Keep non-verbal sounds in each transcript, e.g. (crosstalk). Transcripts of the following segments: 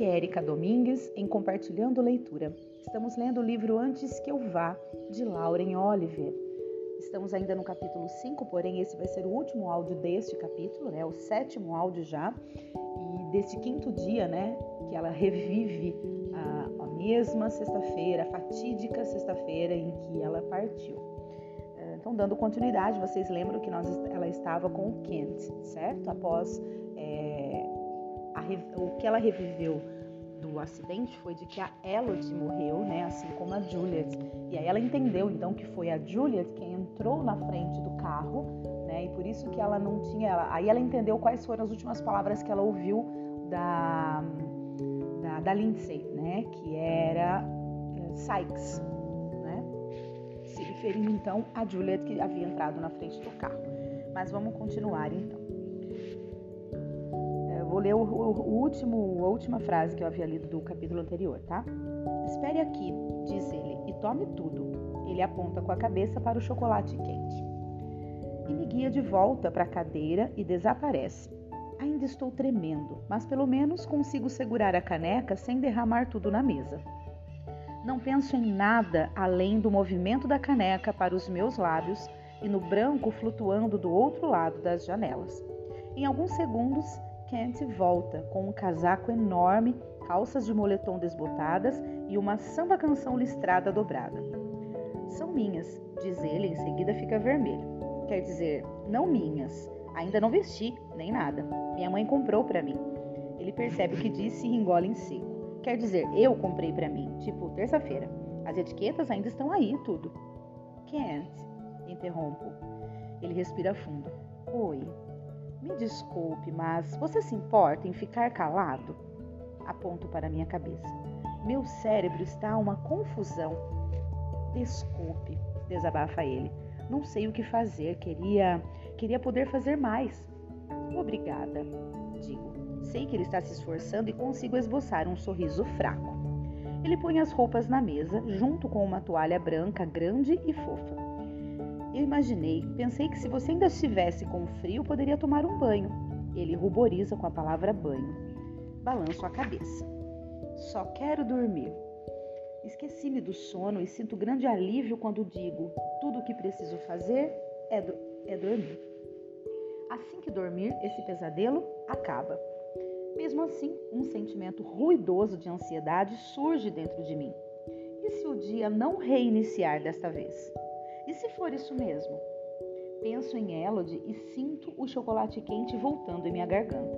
Aqui é Erika Domingues em Compartilhando Leitura. Estamos lendo o livro Antes que eu vá, de Lauren Oliver. Estamos ainda no capítulo 5, porém esse vai ser o último áudio deste capítulo, né? O sétimo áudio já. E deste quinto dia, né, que ela revive a, a mesma sexta-feira, a fatídica sexta-feira em que ela partiu. Eh, então, dando continuidade, vocês lembram que nós, ela estava com o Kent, certo? Após é, o que ela reviveu do acidente foi de que a Elodie morreu, né, assim como a Juliet. E aí ela entendeu então que foi a Juliet quem entrou na frente do carro, né, e por isso que ela não tinha. Ela, aí ela entendeu quais foram as últimas palavras que ela ouviu da da, da Lindsay, né, que era é, Sykes, né, se referindo então a Juliet que havia entrado na frente do carro. Mas vamos continuar então vou ler o, o, último, a última frase que eu havia lido do capítulo anterior, tá? Espere aqui, diz ele, e tome tudo. Ele aponta com a cabeça para o chocolate quente. E me guia de volta para a cadeira e desaparece. Ainda estou tremendo, mas pelo menos consigo segurar a caneca sem derramar tudo na mesa. Não penso em nada além do movimento da caneca para os meus lábios e no branco flutuando do outro lado das janelas. Em alguns segundos, Kent volta com um casaco enorme, calças de moletom desbotadas e uma samba canção listrada dobrada. São minhas, diz ele, em seguida fica vermelho. Quer dizer, não minhas. Ainda não vesti, nem nada. Minha mãe comprou para mim. Ele percebe que disse e engole em seco. Quer dizer, eu comprei para mim, tipo terça-feira. As etiquetas ainda estão aí, tudo. Kent, interrompo. Ele respira fundo. Oi, me desculpe, mas você se importa em ficar calado? Aponto para minha cabeça. Meu cérebro está uma confusão. Desculpe, desabafa ele. Não sei o que fazer, queria, queria poder fazer mais. Obrigada, digo. Sei que ele está se esforçando e consigo esboçar um sorriso fraco. Ele põe as roupas na mesa, junto com uma toalha branca grande e fofa. Eu imaginei, pensei que se você ainda estivesse com frio, poderia tomar um banho. Ele ruboriza com a palavra banho. Balanço a cabeça. Só quero dormir. Esqueci-me do sono e sinto grande alívio quando digo: tudo o que preciso fazer é, do é dormir. Assim que dormir, esse pesadelo acaba. Mesmo assim, um sentimento ruidoso de ansiedade surge dentro de mim. E se o dia não reiniciar desta vez? E se for isso mesmo? Penso em Elodie e sinto o chocolate quente voltando em minha garganta.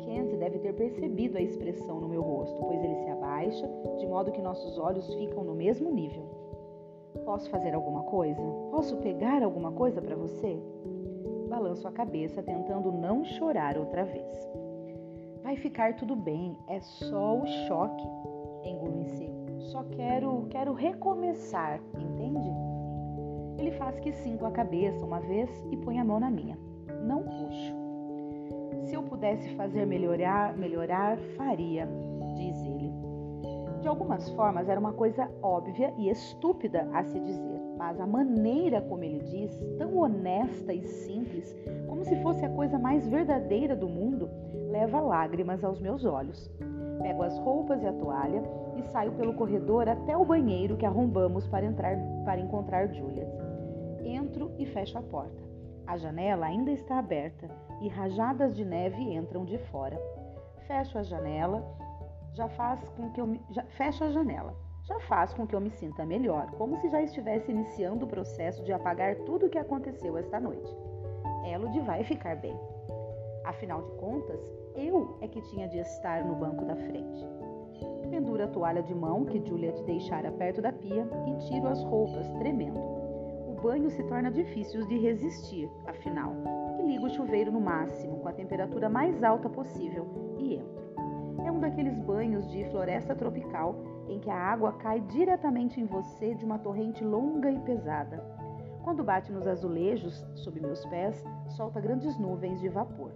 Kent deve ter percebido a expressão no meu rosto, pois ele se abaixa, de modo que nossos olhos ficam no mesmo nível. Posso fazer alguma coisa? Posso pegar alguma coisa para você? Balanço a cabeça, tentando não chorar outra vez. Vai ficar tudo bem, é só o choque. Engulo em seco. Só quero, quero recomeçar, entende? Ele faz que sim com a cabeça uma vez e põe a mão na minha. Não puxo. Se eu pudesse fazer melhorar, melhorar, faria, diz ele. De algumas formas era uma coisa óbvia e estúpida a se dizer, mas a maneira como ele diz, tão honesta e simples, como se fosse a coisa mais verdadeira do mundo, leva lágrimas aos meus olhos. Pego as roupas e a toalha e saio pelo corredor até o banheiro que arrombamos para entrar para encontrar Juliet. Entro e fecho a porta. A janela ainda está aberta e rajadas de neve entram de fora. Fecho a janela, já faz com que eu me, já, fecho a janela. Já faz com que eu me sinta melhor, como se já estivesse iniciando o processo de apagar tudo o que aconteceu esta noite. Elodie vai ficar bem. Afinal de contas, eu é que tinha de estar no banco da frente. Penduro a toalha de mão que Juliet deixara perto da pia e tiro as roupas, tremendo banho se torna difícil de resistir, afinal, e ligo o chuveiro no máximo, com a temperatura mais alta possível, e entro. É um daqueles banhos de floresta tropical em que a água cai diretamente em você de uma torrente longa e pesada. Quando bate nos azulejos sob meus pés, solta grandes nuvens de vapor.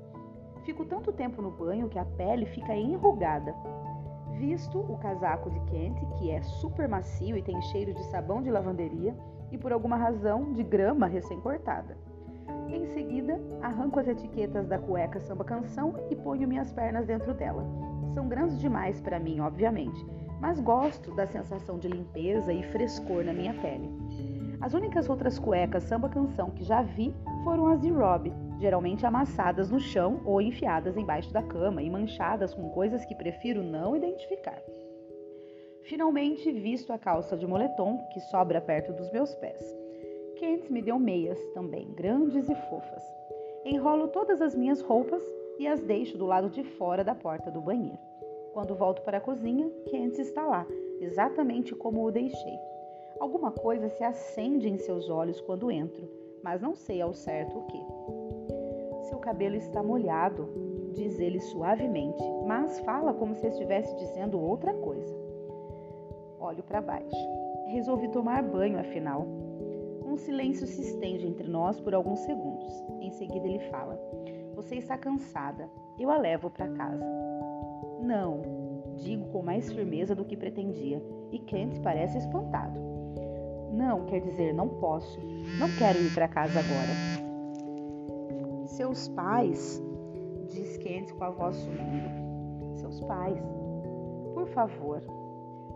Fico tanto tempo no banho que a pele fica enrugada. Visto o casaco de Kent, que é super macio e tem cheiro de sabão de lavanderia, e, por alguma razão, de grama recém-cortada. Em seguida, arranco as etiquetas da cueca samba canção e ponho minhas pernas dentro dela. São grandes demais para mim, obviamente, mas gosto da sensação de limpeza e frescor na minha pele. As únicas outras cuecas samba canção que já vi foram as de Rob, geralmente amassadas no chão ou enfiadas embaixo da cama e manchadas com coisas que prefiro não identificar. Finalmente visto a calça de moletom que sobra perto dos meus pés. Kent me deu meias também, grandes e fofas. Enrolo todas as minhas roupas e as deixo do lado de fora da porta do banheiro. Quando volto para a cozinha, Kent está lá, exatamente como o deixei. Alguma coisa se acende em seus olhos quando entro, mas não sei ao certo o que. Seu cabelo está molhado, diz ele suavemente, mas fala como se estivesse dizendo outra coisa. Olho para baixo. Resolvi tomar banho, afinal. Um silêncio se estende entre nós por alguns segundos. Em seguida ele fala: Você está cansada. Eu a levo para casa. Não, digo com mais firmeza do que pretendia, e Kent parece espantado. Não, quer dizer, não posso. Não quero ir para casa agora. Seus pais, diz Kent com a voz sumindo. Seus pais. Por favor,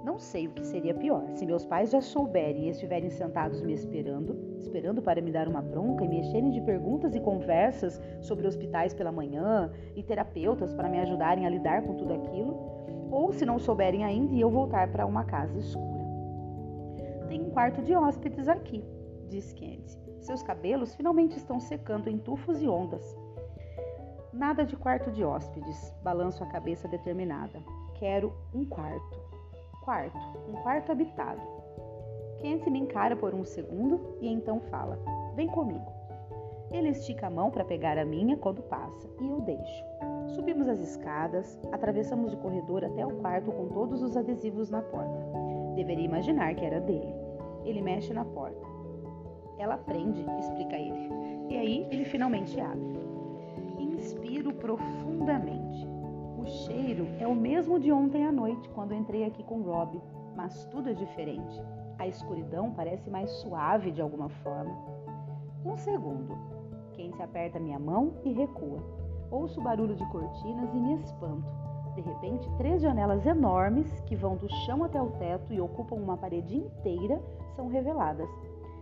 não sei o que seria pior, se meus pais já souberem e estiverem sentados me esperando, esperando para me dar uma bronca e me encherem de perguntas e conversas sobre hospitais pela manhã e terapeutas para me ajudarem a lidar com tudo aquilo, ou se não souberem ainda e eu voltar para uma casa escura. Tem um quarto de hóspedes aqui, diz Candy. Seus cabelos finalmente estão secando em tufos e ondas. Nada de quarto de hóspedes, balanço a cabeça determinada. Quero um quarto quarto, um quarto habitado. Kent me encara por um segundo e então fala: Vem comigo. Ele estica a mão para pegar a minha quando passa e eu deixo. Subimos as escadas, atravessamos o corredor até o quarto com todos os adesivos na porta. Deveria imaginar que era dele. Ele mexe na porta. Ela prende, explica ele. E aí ele finalmente abre. Inspiro profundamente. Cheiro é o mesmo de ontem à noite, quando entrei aqui com Rob, mas tudo é diferente. A escuridão parece mais suave de alguma forma. Um segundo. Quem se aperta minha mão e recua. Ouço o barulho de cortinas e me espanto. De repente, três janelas enormes, que vão do chão até o teto e ocupam uma parede inteira, são reveladas.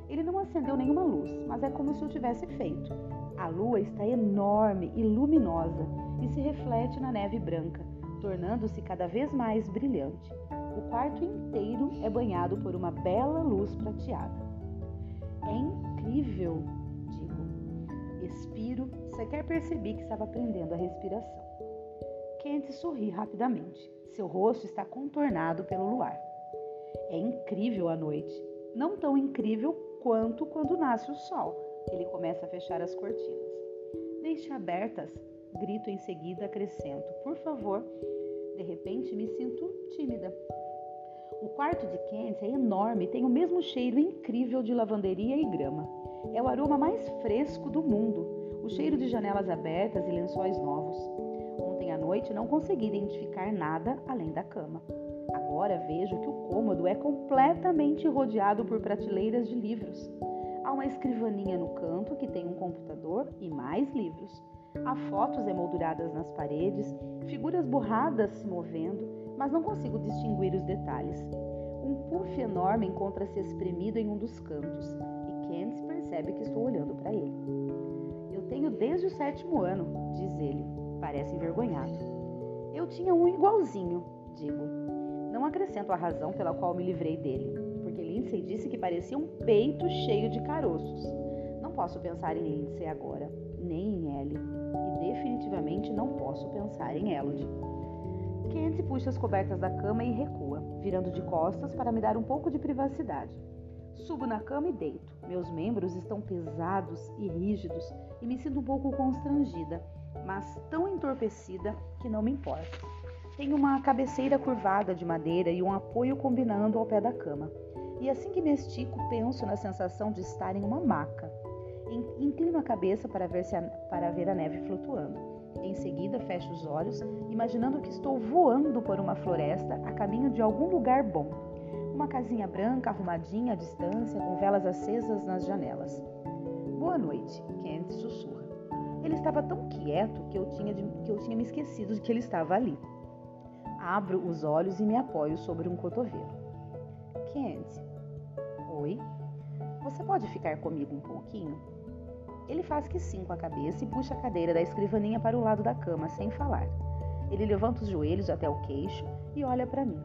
Ele não acendeu nenhuma luz, mas é como se o tivesse feito. A lua está enorme e luminosa e se reflete na neve branca, tornando-se cada vez mais brilhante. O quarto inteiro é banhado por uma bela luz prateada. É incrível, digo. Expiro, sequer percebi que estava prendendo a respiração. Kent sorri rapidamente. Seu rosto está contornado pelo luar. É incrível a noite. Não tão incrível quanto quando nasce o sol. Ele começa a fechar as cortinas. Deixe abertas, grito em seguida, acrescento: Por favor. De repente me sinto tímida. O quarto de Kent é enorme e tem o mesmo cheiro incrível de lavanderia e grama. É o aroma mais fresco do mundo, o cheiro de janelas abertas e lençóis novos. Ontem à noite não consegui identificar nada além da cama. Agora vejo que o cômodo é completamente rodeado por prateleiras de livros. Há uma escrivaninha no canto que tem um computador e mais livros. Há fotos emolduradas nas paredes, figuras borradas se movendo, mas não consigo distinguir os detalhes. Um puff enorme encontra-se espremido em um dos cantos e Kent percebe que estou olhando para ele. Eu tenho desde o sétimo ano, diz ele, parece envergonhado. Eu tinha um igualzinho, digo. Não acrescento a razão pela qual me livrei dele, porque Lindsay disse que parecia um peito cheio de caroços. Não posso pensar em Lindsay agora, nem em Ellie, e definitivamente não posso pensar em Elodie. Kent puxa as cobertas da cama e recua, virando de costas para me dar um pouco de privacidade. Subo na cama e deito. Meus membros estão pesados e rígidos e me sinto um pouco constrangida, mas tão entorpecida que não me importa. Tem uma cabeceira curvada de madeira e um apoio combinando ao pé da cama. E assim que me estico, penso na sensação de estar em uma maca. Inclino a cabeça para ver, a, para ver a neve flutuando. Em seguida, fecho os olhos, imaginando que estou voando por uma floresta a caminho de algum lugar bom. Uma casinha branca arrumadinha à distância, com velas acesas nas janelas. Boa noite, Kent sussurra. Ele estava tão quieto que eu tinha, de, que eu tinha me esquecido de que ele estava ali. Abro os olhos e me apoio sobre um cotovelo. Kent, oi? Você pode ficar comigo um pouquinho? Ele faz que sim com a cabeça e puxa a cadeira da escrivaninha para o lado da cama, sem falar. Ele levanta os joelhos até o queixo e olha para mim.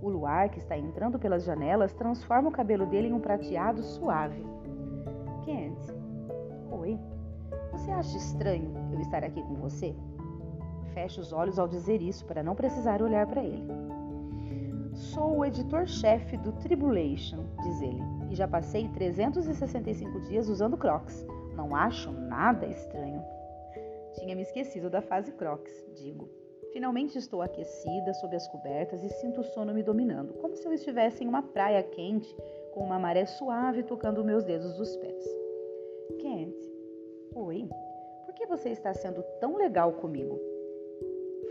O luar que está entrando pelas janelas transforma o cabelo dele em um prateado suave. Kent, oi. Você acha estranho eu estar aqui com você? Fecha os olhos ao dizer isso para não precisar olhar para ele. Sou o editor-chefe do Tribulation, diz ele, e já passei 365 dias usando Crocs. Não acho nada estranho. Tinha me esquecido da fase Crocs, digo. Finalmente estou aquecida sob as cobertas e sinto o sono me dominando, como se eu estivesse em uma praia quente com uma maré suave tocando meus dedos dos pés. Kent, oi, por que você está sendo tão legal comigo?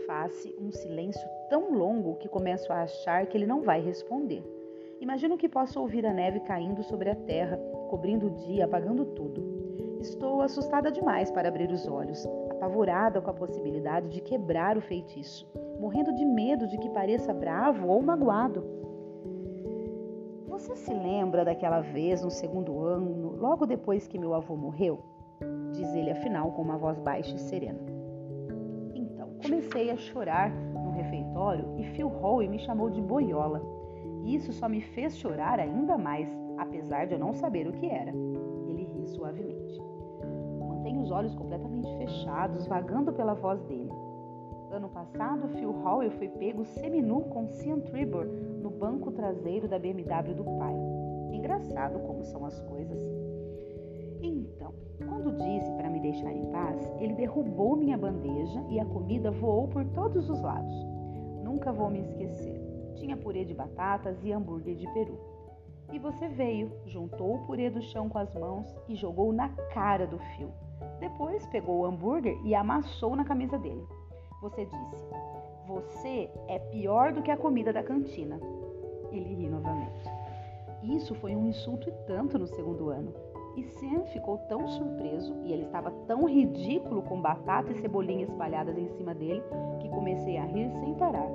Faz-se um silêncio tão longo que começo a achar que ele não vai responder. Imagino que posso ouvir a neve caindo sobre a terra, cobrindo o dia, apagando tudo. Estou assustada demais para abrir os olhos, apavorada com a possibilidade de quebrar o feitiço, morrendo de medo de que pareça bravo ou magoado. Você se lembra daquela vez no segundo ano, logo depois que meu avô morreu? Diz ele afinal com uma voz baixa e serena. Comecei a chorar no refeitório e Phil Howe me chamou de boiola. Isso só me fez chorar ainda mais, apesar de eu não saber o que era. Ele ri suavemente os olhos completamente fechados, vagando pela voz dele. Ano passado, Phil Howell foi pego seminu com Cian Tribor no banco traseiro da BMW do pai. Engraçado como são as coisas. Então, quando disse para me deixar em paz, ele derrubou minha bandeja e a comida voou por todos os lados. Nunca vou me esquecer. Tinha purê de batatas e hambúrguer de peru. E você veio, juntou o purê do chão com as mãos e jogou na cara do fio. Depois pegou o hambúrguer e amassou na camisa dele. Você disse: Você é pior do que a comida da cantina. Ele ri novamente. Isso foi um insulto e tanto no segundo ano. E Sam ficou tão surpreso e ele estava tão ridículo com batata e cebolinha espalhadas em cima dele que comecei a rir sem parar.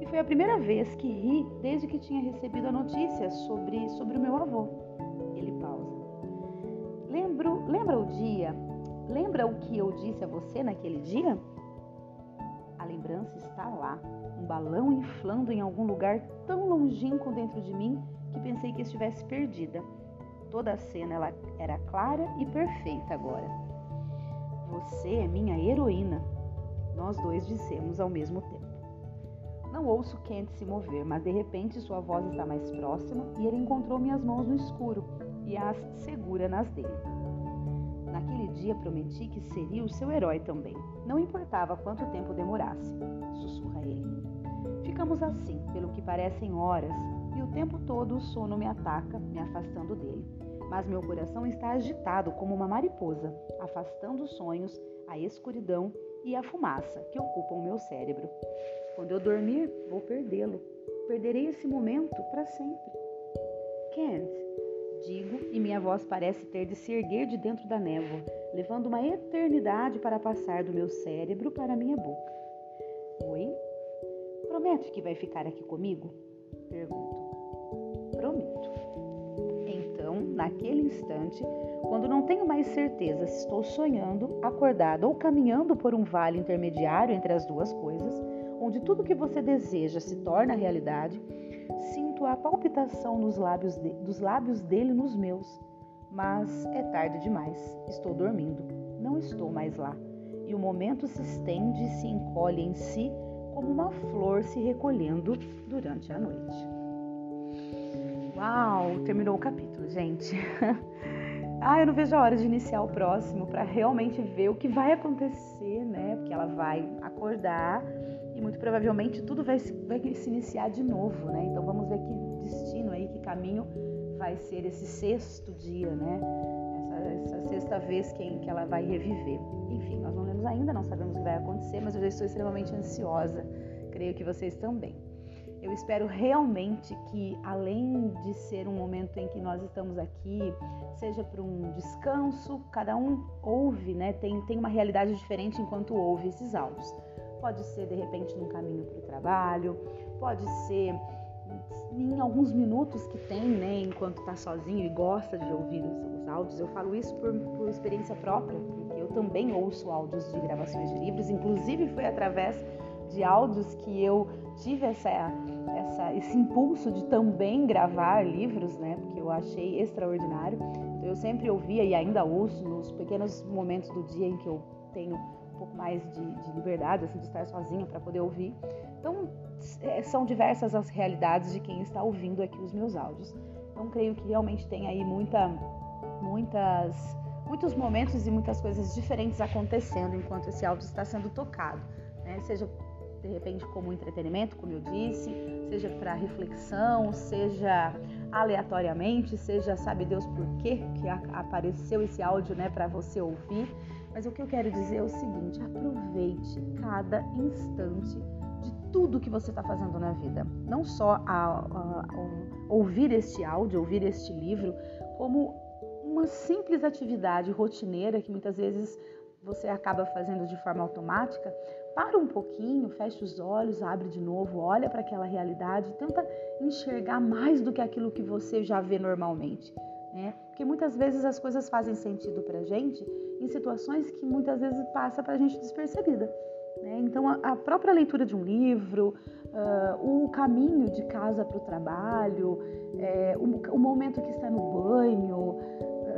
E foi a primeira vez que ri desde que tinha recebido a notícia sobre, sobre o meu avô. Ele pausa. Lembro, lembra o dia Lembra o que eu disse a você naquele dia? A lembrança está lá, um balão inflando em algum lugar tão longínquo dentro de mim que pensei que estivesse perdida. Toda a cena ela era clara e perfeita agora. Você é minha heroína, nós dois dissemos ao mesmo tempo. Não ouço Kent se mover, mas de repente sua voz está mais próxima e ele encontrou minhas mãos no escuro e as segura nas dele. Naquele dia prometi que seria o seu herói também, não importava quanto tempo demorasse, sussurra ele. Ficamos assim, pelo que parecem horas, e o tempo todo o sono me ataca, me afastando dele. Mas meu coração está agitado como uma mariposa, afastando os sonhos, a escuridão e a fumaça que ocupam meu cérebro. Quando eu dormir, vou perdê-lo. Perderei esse momento para sempre. Kent, digo e minha voz parece ter de se erguer de dentro da névoa, levando uma eternidade para passar do meu cérebro para minha boca. Oi? Promete que vai ficar aqui comigo? Pergunto. Naquele instante, quando não tenho mais certeza se estou sonhando, acordado ou caminhando por um vale intermediário entre as duas coisas, onde tudo que você deseja se torna realidade, Sinto a palpitação nos lábios de, dos lábios dele nos meus. Mas é tarde demais. Estou dormindo. Não estou mais lá. E o momento se estende e se encolhe em si como uma flor se recolhendo durante a noite. Uau! Terminou o capítulo, gente. (laughs) ah, eu não vejo a hora de iniciar o próximo para realmente ver o que vai acontecer, né? Porque ela vai acordar e muito provavelmente tudo vai, vai se iniciar de novo, né? Então vamos ver que destino aí, que caminho vai ser esse sexto dia, né? Essa, essa sexta vez que, que ela vai reviver. Enfim, nós não lemos ainda, não sabemos o que vai acontecer, mas eu já estou extremamente ansiosa. Creio que vocês também. Eu espero realmente que, além de ser um momento em que nós estamos aqui, seja para um descanso, cada um ouve, né? Tem, tem uma realidade diferente enquanto ouve esses áudios pode ser de repente num caminho para o trabalho, pode ser em alguns minutos que tem, né, enquanto está sozinho e gosta de ouvir os, os áudios. Eu falo isso por, por, experiência própria, porque eu também ouço áudios de gravações de livros, inclusive foi através de áudios que eu tive essa, essa, esse impulso de também gravar livros, né, porque eu achei extraordinário. Então, eu sempre ouvia e ainda ouço nos pequenos momentos do dia em que eu tenho um pouco mais de, de liberdade, assim, de estar sozinha para poder ouvir. Então, é, são diversas as realidades de quem está ouvindo aqui os meus áudios. Então, creio que realmente tem aí muita, muitas, muitos momentos e muitas coisas diferentes acontecendo enquanto esse áudio está sendo tocado, né? Seja de repente como entretenimento, como eu disse, seja para reflexão, seja aleatoriamente, seja sabe Deus por quê que apareceu esse áudio, né, para você ouvir. Mas o que eu quero dizer é o seguinte: aproveite cada instante de tudo que você está fazendo na vida. Não só a, a, a ouvir este áudio, ouvir este livro, como uma simples atividade rotineira que muitas vezes você acaba fazendo de forma automática. Para um pouquinho, fecha os olhos, abre de novo, olha para aquela realidade, tenta enxergar mais do que aquilo que você já vê normalmente. Né? Porque muitas vezes as coisas fazem sentido para gente em situações que muitas vezes passa para a gente despercebida. Né? Então, a, própria leitura de um livro, uh, o caminho de casa para o trabalho, é, o, o, momento que está no banho,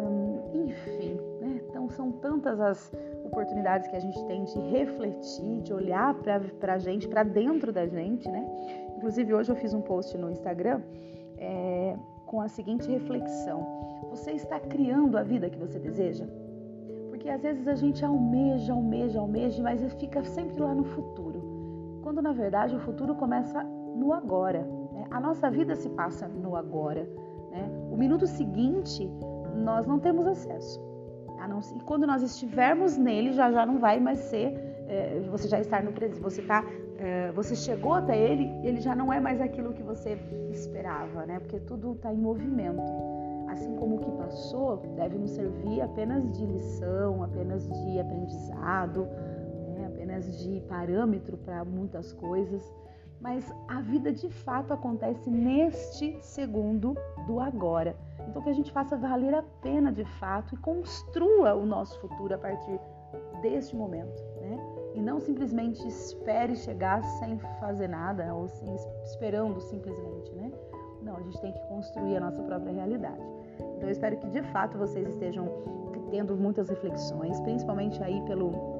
um, enfim. Né? Então, são tantas as oportunidades que a gente tem de refletir, de olhar para a gente, para dentro da gente. Né? Inclusive, hoje eu fiz um post no Instagram é, com a seguinte reflexão: Você está criando a vida que você deseja? Porque às vezes a gente almeja, almeja, almeja, mas fica sempre lá no futuro. Quando na verdade o futuro começa no agora. Né? A nossa vida se passa no agora. Né? O minuto seguinte nós não temos acesso. Não, e quando nós estivermos nele, já já não vai mais ser. É, você já está no presente. Você tá, é, você chegou até ele, ele já não é mais aquilo que você esperava, né? Porque tudo está em movimento assim como o que passou, deve nos servir apenas de lição, apenas de aprendizado, né? apenas de parâmetro para muitas coisas. Mas a vida de fato acontece neste segundo do agora. Então que a gente faça valer a pena de fato e construa o nosso futuro a partir deste momento, né? E não simplesmente espere chegar sem fazer nada ou sem, esperando simplesmente, né? Não, a gente tem que construir a nossa própria realidade. Então eu espero que de fato vocês estejam tendo muitas reflexões, principalmente aí pelo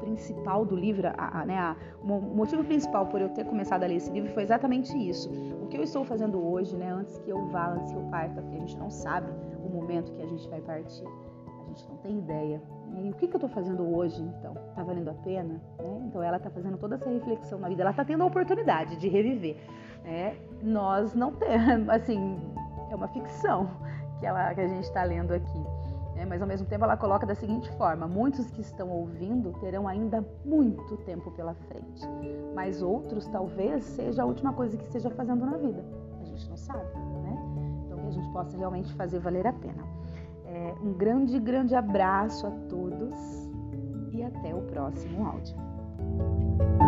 principal do livro, a, a, né, a, o motivo principal por eu ter começado a ler esse livro foi exatamente isso. O que eu estou fazendo hoje, né, antes que eu vá, antes que eu parta, porque a gente não sabe o momento que a gente vai partir, a gente não tem ideia. E o que, que eu estou fazendo hoje, então? Está valendo a pena? Né? Então ela está fazendo toda essa reflexão na vida, ela está tendo a oportunidade de reviver. Né? Nós não temos, (laughs) assim, é uma ficção que, ela, que a gente está lendo aqui. Né? Mas ao mesmo tempo ela coloca da seguinte forma: muitos que estão ouvindo terão ainda muito tempo pela frente, mas outros talvez seja a última coisa que esteja fazendo na vida. A gente não sabe, né? Então que a gente possa realmente fazer valer a pena. É, um grande, grande abraço a todos e até o próximo áudio.